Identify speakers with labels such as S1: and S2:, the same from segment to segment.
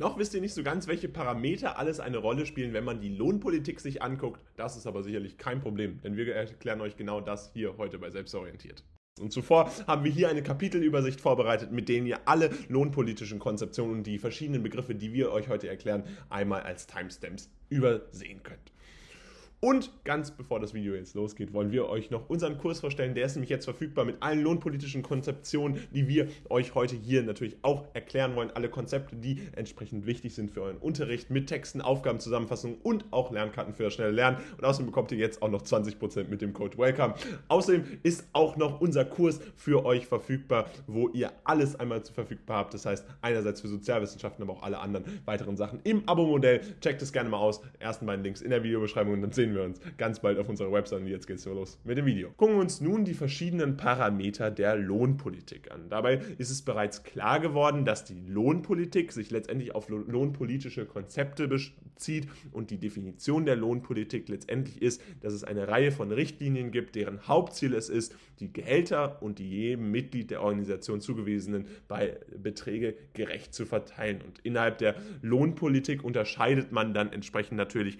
S1: Noch wisst ihr nicht so ganz, welche Parameter alles eine Rolle spielen, wenn man die Lohnpolitik sich anguckt. Das ist aber sicherlich kein Problem, denn wir erklären euch genau das hier heute bei Selbstorientiert. Und zuvor haben wir hier eine Kapitelübersicht vorbereitet, mit denen ihr alle lohnpolitischen Konzeptionen und die verschiedenen Begriffe, die wir euch heute erklären, einmal als Timestamps übersehen könnt. Und ganz bevor das Video jetzt losgeht, wollen wir euch noch unseren Kurs vorstellen. Der ist nämlich jetzt verfügbar mit allen lohnpolitischen Konzeptionen, die wir euch heute hier natürlich auch erklären wollen. Alle Konzepte, die entsprechend wichtig sind für euren Unterricht mit Texten, Aufgabenzusammenfassungen und auch Lernkarten für das schnelle Lernen. Und außerdem bekommt ihr jetzt auch noch 20% mit dem Code WELCOME. Außerdem ist auch noch unser Kurs für euch verfügbar, wo ihr alles einmal zu verfügbar habt. Das heißt, einerseits für Sozialwissenschaften, aber auch alle anderen weiteren Sachen im Abo-Modell. Checkt es gerne mal aus. Ersten beiden Links in der Videobeschreibung und dann sehen sehen wir uns ganz bald auf unserer Website. Und jetzt geht's los mit dem Video. Gucken wir uns nun die verschiedenen Parameter der Lohnpolitik an. Dabei ist es bereits klar geworden, dass die Lohnpolitik sich letztendlich auf lohnpolitische Konzepte bezieht und die Definition der Lohnpolitik letztendlich ist, dass es eine Reihe von Richtlinien gibt, deren Hauptziel es ist, die Gehälter und die jedem Mitglied der Organisation zugewiesenen Beträge gerecht zu verteilen. Und innerhalb der Lohnpolitik unterscheidet man dann entsprechend natürlich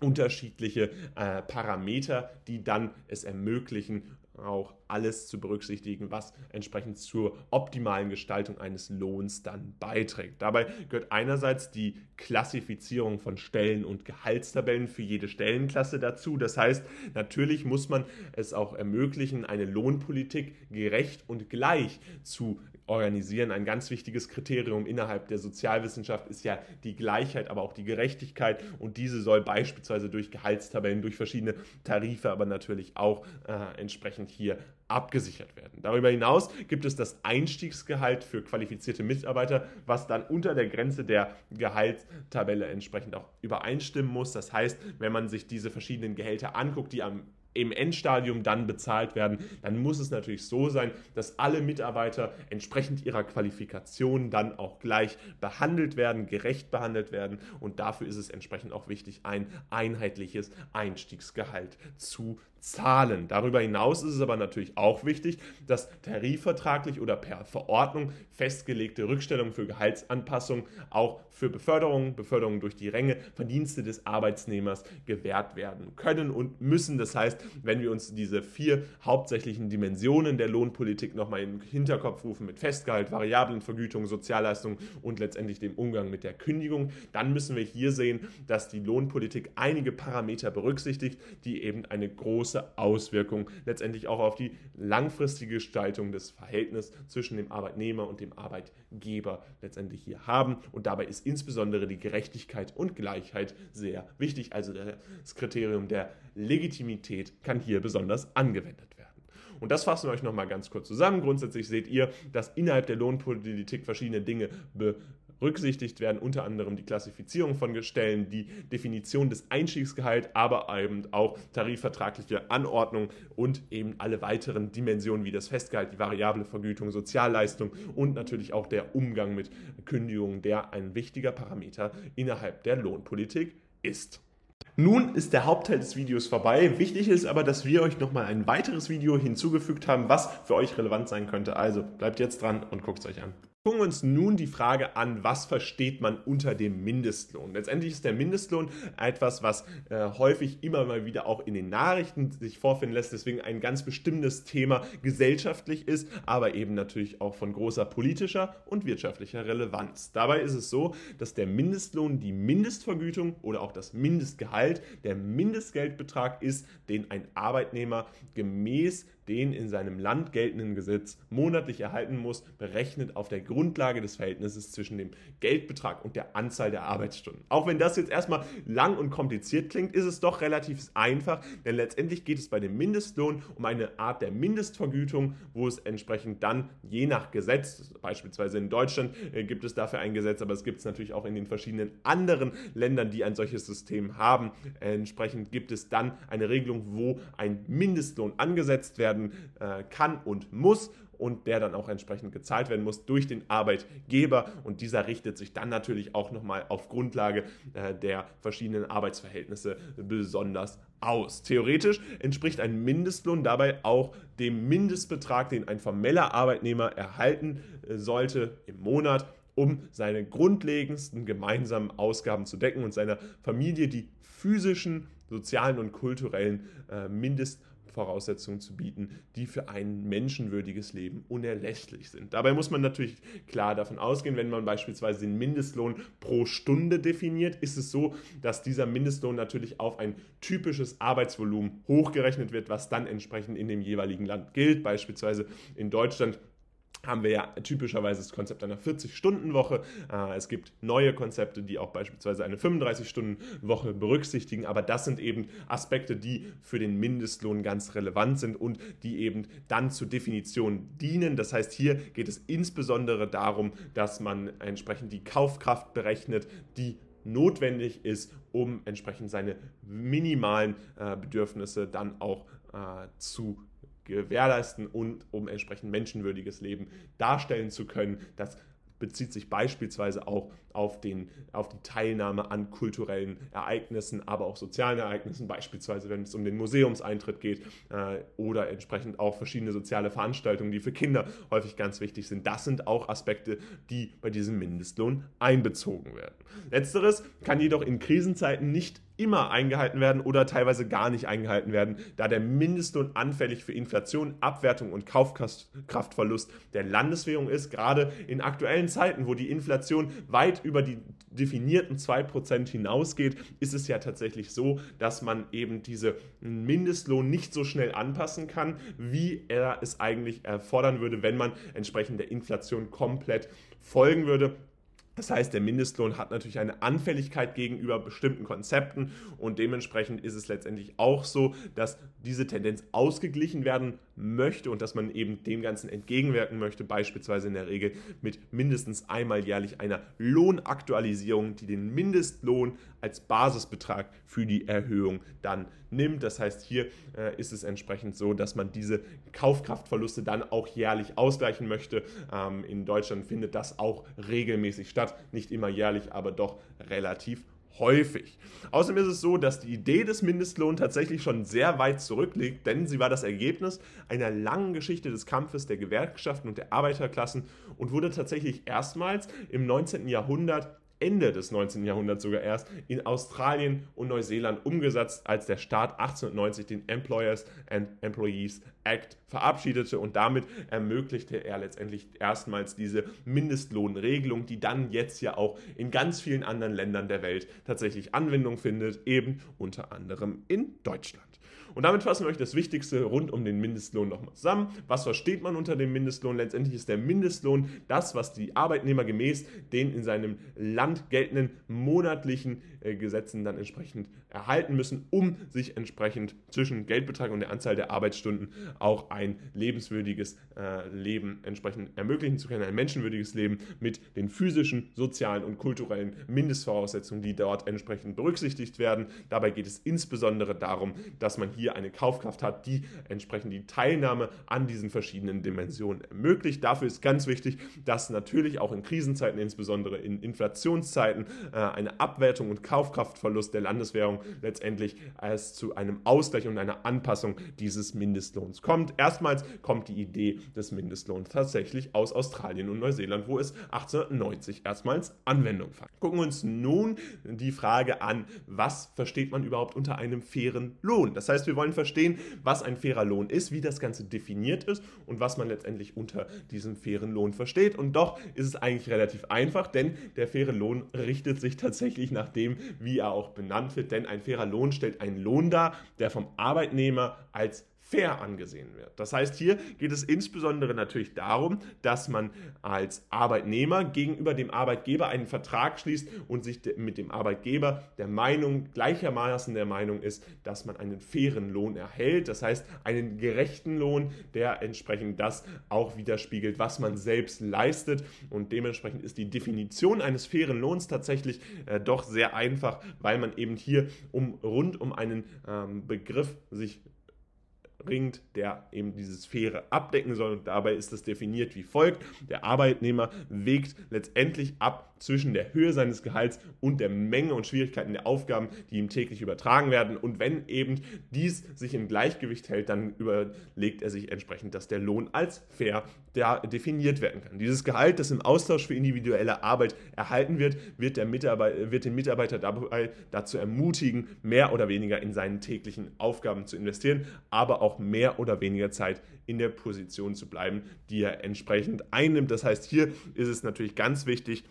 S1: unterschiedliche äh, Parameter, die dann es ermöglichen, auch alles zu berücksichtigen, was entsprechend zur optimalen Gestaltung eines Lohns dann beiträgt. Dabei gehört einerseits die Klassifizierung von Stellen und Gehaltstabellen für jede Stellenklasse dazu. Das heißt, natürlich muss man es auch ermöglichen, eine Lohnpolitik gerecht und gleich zu organisieren. Ein ganz wichtiges Kriterium innerhalb der Sozialwissenschaft ist ja die Gleichheit, aber auch die Gerechtigkeit. Und diese soll beispielsweise durch Gehaltstabellen, durch verschiedene Tarife, aber natürlich auch äh, entsprechend hier abgesichert werden. Darüber hinaus gibt es das Einstiegsgehalt für qualifizierte Mitarbeiter, was dann unter der Grenze der Gehaltstabelle entsprechend auch übereinstimmen muss. Das heißt, wenn man sich diese verschiedenen Gehälter anguckt, die am im Endstadium dann bezahlt werden, dann muss es natürlich so sein, dass alle Mitarbeiter entsprechend ihrer Qualifikation dann auch gleich behandelt werden, gerecht behandelt werden und dafür ist es entsprechend auch wichtig, ein einheitliches Einstiegsgehalt zu zahlen. Darüber hinaus ist es aber natürlich auch wichtig, dass tarifvertraglich oder per Verordnung festgelegte Rückstellungen für Gehaltsanpassungen auch für Beförderung, Beförderung durch die Ränge, Verdienste des Arbeitsnehmers gewährt werden können und müssen. Das heißt, wenn wir uns diese vier hauptsächlichen Dimensionen der Lohnpolitik nochmal in den Hinterkopf rufen mit Festgehalt, Variablenvergütung, Sozialleistung und letztendlich dem Umgang mit der Kündigung, dann müssen wir hier sehen, dass die Lohnpolitik einige Parameter berücksichtigt, die eben eine große große Auswirkung letztendlich auch auf die langfristige Gestaltung des Verhältnisses zwischen dem Arbeitnehmer und dem Arbeitgeber letztendlich hier haben. Und dabei ist insbesondere die Gerechtigkeit und Gleichheit sehr wichtig. Also das Kriterium der Legitimität kann hier besonders angewendet werden. Und das fassen wir euch nochmal ganz kurz zusammen. Grundsätzlich seht ihr, dass innerhalb der Lohnpolitik verschiedene Dinge be berücksichtigt werden unter anderem die Klassifizierung von Stellen, die Definition des Einstiegsgehalts, aber eben auch tarifvertragliche Anordnung und eben alle weiteren Dimensionen wie das Festgehalt, die variable Vergütung, Sozialleistung und natürlich auch der Umgang mit Kündigungen, der ein wichtiger Parameter innerhalb der Lohnpolitik ist. Nun ist der Hauptteil des Videos vorbei. Wichtig ist aber, dass wir euch nochmal ein weiteres Video hinzugefügt haben, was für euch relevant sein könnte. Also bleibt jetzt dran und guckt es euch an. Gucken wir uns nun die Frage an, was versteht man unter dem Mindestlohn? Letztendlich ist der Mindestlohn etwas, was äh, häufig immer mal wieder auch in den Nachrichten sich vorfinden lässt, deswegen ein ganz bestimmtes Thema gesellschaftlich ist, aber eben natürlich auch von großer politischer und wirtschaftlicher Relevanz. Dabei ist es so, dass der Mindestlohn die Mindestvergütung oder auch das Mindestgehalt, der Mindestgeldbetrag ist, den ein Arbeitnehmer gemäß den in seinem Land geltenden Gesetz monatlich erhalten muss, berechnet auf der Grundlage des Verhältnisses zwischen dem Geldbetrag und der Anzahl der Arbeitsstunden. Auch wenn das jetzt erstmal lang und kompliziert klingt, ist es doch relativ einfach, denn letztendlich geht es bei dem Mindestlohn um eine Art der Mindestvergütung, wo es entsprechend dann je nach Gesetz, beispielsweise in Deutschland äh, gibt es dafür ein Gesetz, aber es gibt es natürlich auch in den verschiedenen anderen Ländern, die ein solches System haben. Entsprechend gibt es dann eine Regelung, wo ein Mindestlohn angesetzt werden werden äh, kann und muss und der dann auch entsprechend gezahlt werden muss durch den Arbeitgeber. Und dieser richtet sich dann natürlich auch nochmal auf Grundlage äh, der verschiedenen Arbeitsverhältnisse besonders aus. Theoretisch entspricht ein Mindestlohn dabei auch dem Mindestbetrag, den ein formeller Arbeitnehmer erhalten äh, sollte im Monat um seine grundlegendsten gemeinsamen Ausgaben zu decken und seiner Familie die physischen, sozialen und kulturellen äh, Mindest Voraussetzungen zu bieten, die für ein menschenwürdiges Leben unerlässlich sind. Dabei muss man natürlich klar davon ausgehen, wenn man beispielsweise den Mindestlohn pro Stunde definiert, ist es so, dass dieser Mindestlohn natürlich auf ein typisches Arbeitsvolumen hochgerechnet wird, was dann entsprechend in dem jeweiligen Land gilt. Beispielsweise in Deutschland haben wir ja typischerweise das Konzept einer 40-Stunden-Woche. Äh, es gibt neue Konzepte, die auch beispielsweise eine 35-Stunden-Woche berücksichtigen, aber das sind eben Aspekte, die für den Mindestlohn ganz relevant sind und die eben dann zur Definition dienen. Das heißt, hier geht es insbesondere darum, dass man entsprechend die Kaufkraft berechnet, die notwendig ist, um entsprechend seine minimalen äh, Bedürfnisse dann auch äh, zu gewährleisten und um entsprechend menschenwürdiges Leben darstellen zu können. Das bezieht sich beispielsweise auch auf, den, auf die Teilnahme an kulturellen Ereignissen, aber auch sozialen Ereignissen, beispielsweise wenn es um den Museumseintritt geht äh, oder entsprechend auch verschiedene soziale Veranstaltungen, die für Kinder häufig ganz wichtig sind. Das sind auch Aspekte, die bei diesem Mindestlohn einbezogen werden. Letzteres kann jedoch in Krisenzeiten nicht immer eingehalten werden oder teilweise gar nicht eingehalten werden, da der Mindestlohn anfällig für Inflation, Abwertung und Kaufkraftverlust der Landeswährung ist. Gerade in aktuellen Zeiten, wo die Inflation weit über die definierten 2% hinausgeht, ist es ja tatsächlich so, dass man eben diese Mindestlohn nicht so schnell anpassen kann, wie er es eigentlich erfordern würde, wenn man entsprechend der Inflation komplett folgen würde. Das heißt, der Mindestlohn hat natürlich eine Anfälligkeit gegenüber bestimmten Konzepten und dementsprechend ist es letztendlich auch so, dass diese Tendenz ausgeglichen werden möchte und dass man eben dem Ganzen entgegenwirken möchte, beispielsweise in der Regel mit mindestens einmal jährlich einer Lohnaktualisierung, die den Mindestlohn als Basisbetrag für die Erhöhung dann nimmt. Das heißt, hier äh, ist es entsprechend so, dass man diese Kaufkraftverluste dann auch jährlich ausgleichen möchte. Ähm, in Deutschland findet das auch regelmäßig statt, nicht immer jährlich, aber doch relativ häufig. Außerdem ist es so, dass die Idee des Mindestlohns tatsächlich schon sehr weit zurückliegt, denn sie war das Ergebnis einer langen Geschichte des Kampfes der Gewerkschaften und der Arbeiterklassen und wurde tatsächlich erstmals im 19. Jahrhundert Ende des 19. Jahrhunderts sogar erst in Australien und Neuseeland umgesetzt, als der Staat 1890 den Employers and Employees Act verabschiedete und damit ermöglichte er letztendlich erstmals diese Mindestlohnregelung, die dann jetzt ja auch in ganz vielen anderen Ländern der Welt tatsächlich Anwendung findet, eben unter anderem in Deutschland. Und damit fassen wir euch das Wichtigste rund um den Mindestlohn nochmal zusammen. Was versteht man unter dem Mindestlohn? Letztendlich ist der Mindestlohn das, was die Arbeitnehmer gemäß den in seinem Land geltenden monatlichen äh, Gesetzen dann entsprechend erhalten müssen, um sich entsprechend zwischen Geldbetrag und der Anzahl der Arbeitsstunden auch ein lebenswürdiges äh, Leben entsprechend ermöglichen zu können, ein menschenwürdiges Leben mit den physischen, sozialen und kulturellen Mindestvoraussetzungen, die dort entsprechend berücksichtigt werden. Dabei geht es insbesondere darum, dass man hier eine Kaufkraft hat, die entsprechend die Teilnahme an diesen verschiedenen Dimensionen ermöglicht. Dafür ist ganz wichtig, dass natürlich auch in Krisenzeiten, insbesondere in Inflationszeiten, äh, eine Abwertung und Kaufkraftverlust der Landeswährung letztendlich als zu einem Ausgleich und einer Anpassung dieses Mindestlohns kommt. Erstmals kommt die Idee des Mindestlohns tatsächlich aus Australien und Neuseeland, wo es 1890 erstmals Anwendung fand. Gucken wir uns nun die Frage an, was versteht man überhaupt unter einem fairen Lohn? Das heißt, wir wollen verstehen, was ein fairer Lohn ist, wie das Ganze definiert ist und was man letztendlich unter diesem fairen Lohn versteht. Und doch ist es eigentlich relativ einfach, denn der faire Lohn richtet sich tatsächlich nach dem, wie er auch benannt wird, denn ein fairer Lohn stellt einen Lohn dar, der vom Arbeitnehmer als fair angesehen wird. Das heißt, hier geht es insbesondere natürlich darum, dass man als Arbeitnehmer gegenüber dem Arbeitgeber einen Vertrag schließt und sich mit dem Arbeitgeber der Meinung, gleichermaßen der Meinung ist, dass man einen fairen Lohn erhält. Das heißt, einen gerechten Lohn, der entsprechend das auch widerspiegelt, was man selbst leistet. Und dementsprechend ist die Definition eines fairen Lohns tatsächlich äh, doch sehr einfach, weil man eben hier um rund um einen ähm, Begriff sich ringt, der eben diese Sphäre abdecken soll. Und dabei ist es definiert wie folgt. Der Arbeitnehmer wägt letztendlich ab zwischen der Höhe seines Gehalts und der Menge und Schwierigkeiten der Aufgaben, die ihm täglich übertragen werden. Und wenn eben dies sich im Gleichgewicht hält, dann überlegt er sich entsprechend, dass der Lohn als fair definiert werden kann. Dieses Gehalt, das im Austausch für individuelle Arbeit erhalten wird, wird, der Mitarbeiter, wird den Mitarbeiter dabei dazu ermutigen, mehr oder weniger in seinen täglichen Aufgaben zu investieren, aber auch mehr oder weniger Zeit in der Position zu bleiben, die er entsprechend einnimmt. Das heißt, hier ist es natürlich ganz wichtig,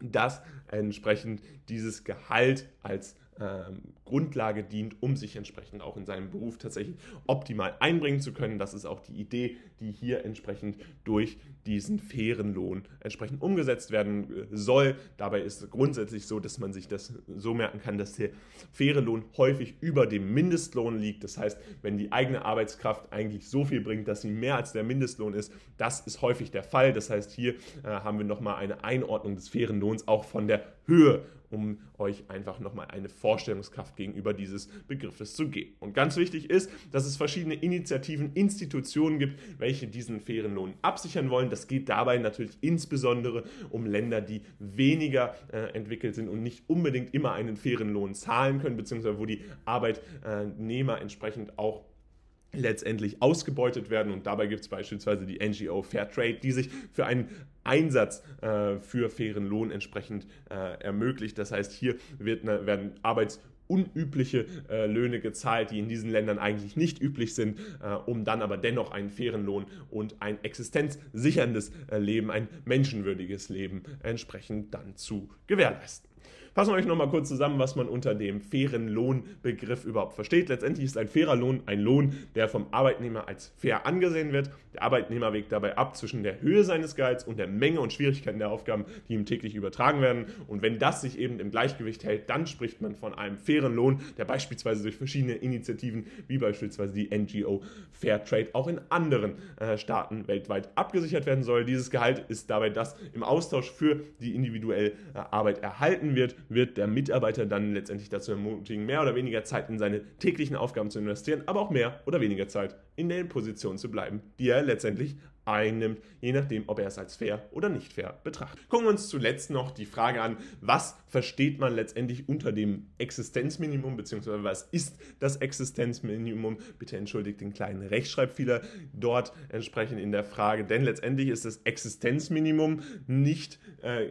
S1: dass entsprechend dieses Gehalt als ähm, Grundlage dient, um sich entsprechend auch in seinem Beruf tatsächlich optimal einbringen zu können. Das ist auch die Idee, die hier entsprechend durch diesen fairen Lohn entsprechend umgesetzt werden äh, soll. Dabei ist es grundsätzlich so, dass man sich das so merken kann, dass der faire Lohn häufig über dem Mindestlohn liegt. Das heißt, wenn die eigene Arbeitskraft eigentlich so viel bringt, dass sie mehr als der Mindestlohn ist, das ist häufig der Fall. Das heißt, hier äh, haben wir nochmal eine Einordnung des fairen Lohns auch von der Höhe um euch einfach nochmal eine Vorstellungskraft gegenüber dieses Begriffes zu geben. Und ganz wichtig ist, dass es verschiedene Initiativen, Institutionen gibt, welche diesen fairen Lohn absichern wollen. Das geht dabei natürlich insbesondere um Länder, die weniger äh, entwickelt sind und nicht unbedingt immer einen fairen Lohn zahlen können, beziehungsweise wo die Arbeitnehmer entsprechend auch letztendlich ausgebeutet werden. Und dabei gibt es beispielsweise die NGO Fairtrade, die sich für einen Einsatz äh, für fairen Lohn entsprechend äh, ermöglicht. Das heißt, hier wird, ne, werden Arbeits- unübliche äh, Löhne gezahlt, die in diesen Ländern eigentlich nicht üblich sind, äh, um dann aber dennoch einen fairen Lohn und ein existenzsicherndes äh, Leben, ein menschenwürdiges Leben entsprechend dann zu gewährleisten. Fassen wir euch nochmal kurz zusammen, was man unter dem fairen Lohnbegriff überhaupt versteht. Letztendlich ist ein fairer Lohn ein Lohn, der vom Arbeitnehmer als fair angesehen wird. Der Arbeitnehmer wägt dabei ab zwischen der Höhe seines Gehalts und der Menge und Schwierigkeiten der Aufgaben, die ihm täglich übertragen werden. Und wenn das sich eben im Gleichgewicht hält, dann spricht man von einem fairen Lohn, der beispielsweise durch verschiedene Initiativen, wie beispielsweise die NGO Fairtrade, auch in anderen äh, Staaten weltweit abgesichert werden soll. Dieses Gehalt ist dabei das im Austausch für die individuelle äh, Arbeit erhalten wird wird der Mitarbeiter dann letztendlich dazu ermutigen, mehr oder weniger Zeit in seine täglichen Aufgaben zu investieren, aber auch mehr oder weniger Zeit in den Positionen zu bleiben, die er letztendlich einnimmt, je nachdem, ob er es als fair oder nicht fair betrachtet. Gucken wir uns zuletzt noch die Frage an, was versteht man letztendlich unter dem Existenzminimum, beziehungsweise was ist das Existenzminimum? Bitte entschuldigt den kleinen Rechtschreibfehler dort entsprechend in der Frage, denn letztendlich ist das Existenzminimum nicht äh,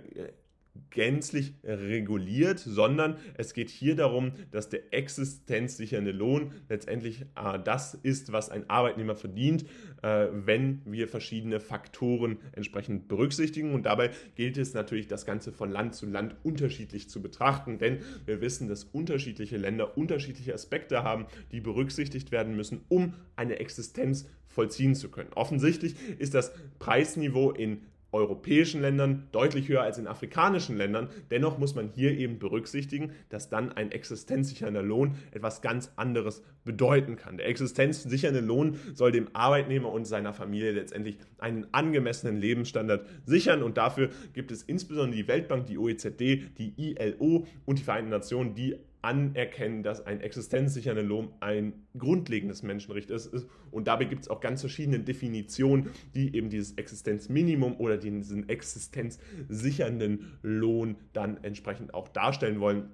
S1: gänzlich reguliert, sondern es geht hier darum, dass der existenzsichernde Lohn letztendlich äh, das ist, was ein Arbeitnehmer verdient, äh, wenn wir verschiedene Faktoren entsprechend berücksichtigen. Und dabei gilt es natürlich, das Ganze von Land zu Land unterschiedlich zu betrachten, denn wir wissen, dass unterschiedliche Länder unterschiedliche Aspekte haben, die berücksichtigt werden müssen, um eine Existenz vollziehen zu können. Offensichtlich ist das Preisniveau in europäischen Ländern deutlich höher als in afrikanischen Ländern. Dennoch muss man hier eben berücksichtigen, dass dann ein existenzsichernder Lohn etwas ganz anderes bedeuten kann. Der existenzsichernde Lohn soll dem Arbeitnehmer und seiner Familie letztendlich einen angemessenen Lebensstandard sichern und dafür gibt es insbesondere die Weltbank, die OECD, die ILO und die Vereinten Nationen, die anerkennen, dass ein existenzsichernder Lohn ein grundlegendes Menschenrecht ist. Und dabei gibt es auch ganz verschiedene Definitionen, die eben dieses Existenzminimum oder diesen existenzsichernden Lohn dann entsprechend auch darstellen wollen.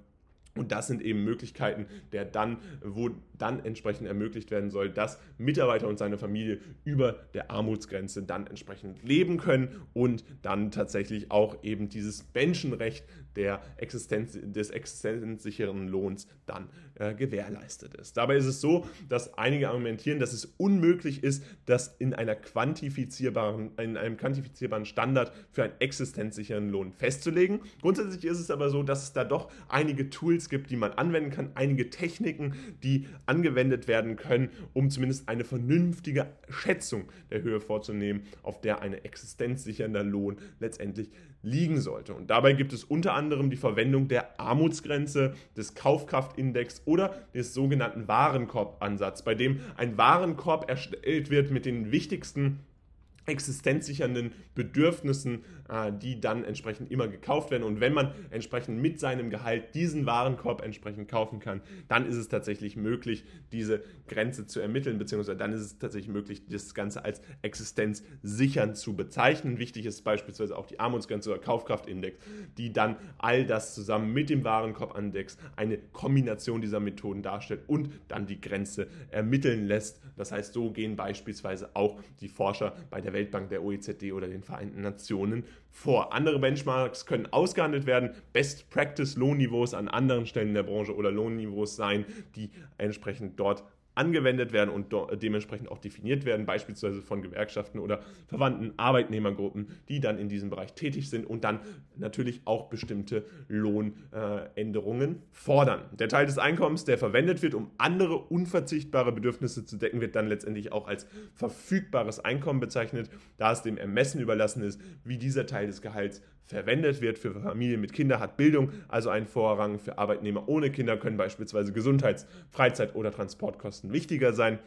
S1: Und das sind eben Möglichkeiten, der dann, wo dann entsprechend ermöglicht werden soll, dass Mitarbeiter und seine Familie über der Armutsgrenze dann entsprechend leben können und dann tatsächlich auch eben dieses Menschenrecht der Existenz, des existenzsicheren Lohns dann äh, gewährleistet ist. Dabei ist es so, dass einige argumentieren, dass es unmöglich ist, das in einer quantifizierbaren, in einem quantifizierbaren Standard für einen existenzsicheren Lohn festzulegen. Grundsätzlich ist es aber so, dass es da doch einige Tools gibt, die man anwenden kann, einige Techniken, die angewendet werden können, um zumindest eine vernünftige Schätzung der Höhe vorzunehmen, auf der ein existenzsichernder Lohn letztendlich liegen sollte. Und dabei gibt es unter anderem die Verwendung der Armutsgrenze, des Kaufkraftindex oder des sogenannten Warenkorbansatz, bei dem ein Warenkorb erstellt wird mit den wichtigsten existenzsichernden Bedürfnissen, äh, die dann entsprechend immer gekauft werden. Und wenn man entsprechend mit seinem Gehalt diesen Warenkorb entsprechend kaufen kann, dann ist es tatsächlich möglich, diese Grenze zu ermitteln, beziehungsweise dann ist es tatsächlich möglich, das Ganze als existenzsichernd zu bezeichnen. Wichtig ist beispielsweise auch die Armutsgrenze oder Kaufkraftindex, die dann all das zusammen mit dem Warenkorbindex eine Kombination dieser Methoden darstellt und dann die Grenze ermitteln lässt. Das heißt, so gehen beispielsweise auch die Forscher bei der Weltbank, der OECD oder den Vereinten Nationen vor. Andere Benchmarks können ausgehandelt werden, Best Practice Lohnniveaus an anderen Stellen der Branche oder Lohnniveaus sein, die entsprechend dort angewendet werden und dementsprechend auch definiert werden, beispielsweise von Gewerkschaften oder verwandten Arbeitnehmergruppen, die dann in diesem Bereich tätig sind und dann natürlich auch bestimmte Lohnänderungen fordern. Der Teil des Einkommens, der verwendet wird, um andere unverzichtbare Bedürfnisse zu decken, wird dann letztendlich auch als verfügbares Einkommen bezeichnet, da es dem Ermessen überlassen ist, wie dieser Teil des Gehalts verwendet wird. Für Familien mit Kindern hat Bildung also einen Vorrang. Für Arbeitnehmer ohne Kinder können beispielsweise Gesundheits-, Freizeit- oder Transportkosten wichtiger sein.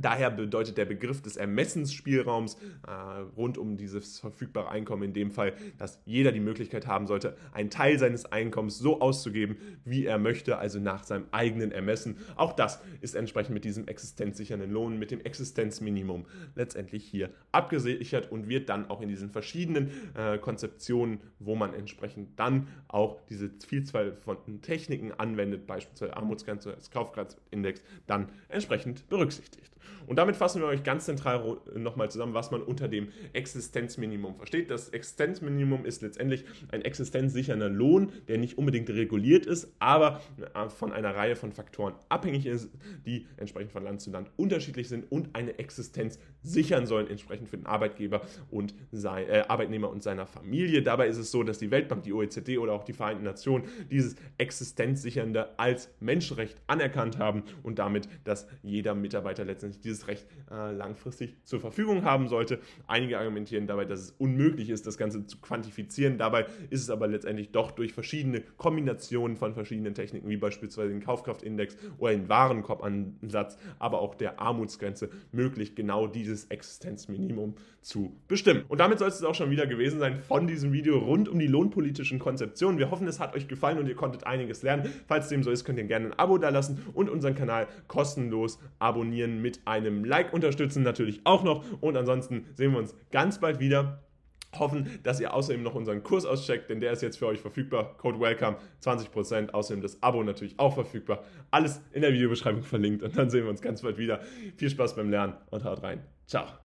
S1: Daher bedeutet der Begriff des Ermessensspielraums äh, rund um dieses verfügbare Einkommen in dem Fall, dass jeder die Möglichkeit haben sollte, einen Teil seines Einkommens so auszugeben, wie er möchte, also nach seinem eigenen Ermessen. Auch das ist entsprechend mit diesem existenzsichernden Lohn, mit dem Existenzminimum letztendlich hier abgesichert und wird dann auch in diesen verschiedenen äh, Konzeptionen, wo man entsprechend dann auch diese Vielzahl von Techniken anwendet, beispielsweise Armutsgrenze, Kaufkraftindex, dann entsprechend berücksichtigt. Und damit fassen wir euch ganz zentral nochmal zusammen, was man unter dem Existenzminimum versteht. Das Existenzminimum ist letztendlich ein existenzsichernder Lohn, der nicht unbedingt reguliert ist, aber äh, von einer Reihe von Faktoren abhängig ist, die entsprechend von Land zu Land unterschiedlich sind und eine Existenz sichern sollen, entsprechend für den Arbeitgeber und sein, äh, Arbeitnehmer und seiner Familie. Dabei ist es so, dass die Weltbank, die OECD oder auch die Vereinten Nationen dieses Existenzsichernde als Menschenrecht anerkannt haben und damit, dass jeder Mitarbeiter letztendlich letztendlich dieses Recht äh, langfristig zur Verfügung haben sollte. Einige argumentieren dabei, dass es unmöglich ist, das Ganze zu quantifizieren. Dabei ist es aber letztendlich doch durch verschiedene Kombinationen von verschiedenen Techniken, wie beispielsweise den Kaufkraftindex oder den Warenkorbansatz, aber auch der Armutsgrenze möglich, genau dieses Existenzminimum zu bestimmen. Und damit soll es auch schon wieder gewesen sein von diesem Video rund um die lohnpolitischen Konzeptionen. Wir hoffen, es hat euch gefallen und ihr konntet einiges lernen. Falls dem so ist, könnt ihr gerne ein Abo da lassen und unseren Kanal kostenlos abonnieren mit einem Like unterstützen natürlich auch noch. Und ansonsten sehen wir uns ganz bald wieder. Hoffen, dass ihr außerdem noch unseren Kurs auscheckt, denn der ist jetzt für euch verfügbar. Code Welcome 20%. Außerdem das Abo natürlich auch verfügbar. Alles in der Videobeschreibung verlinkt und dann sehen wir uns ganz bald wieder. Viel Spaß beim Lernen und haut rein. Ciao.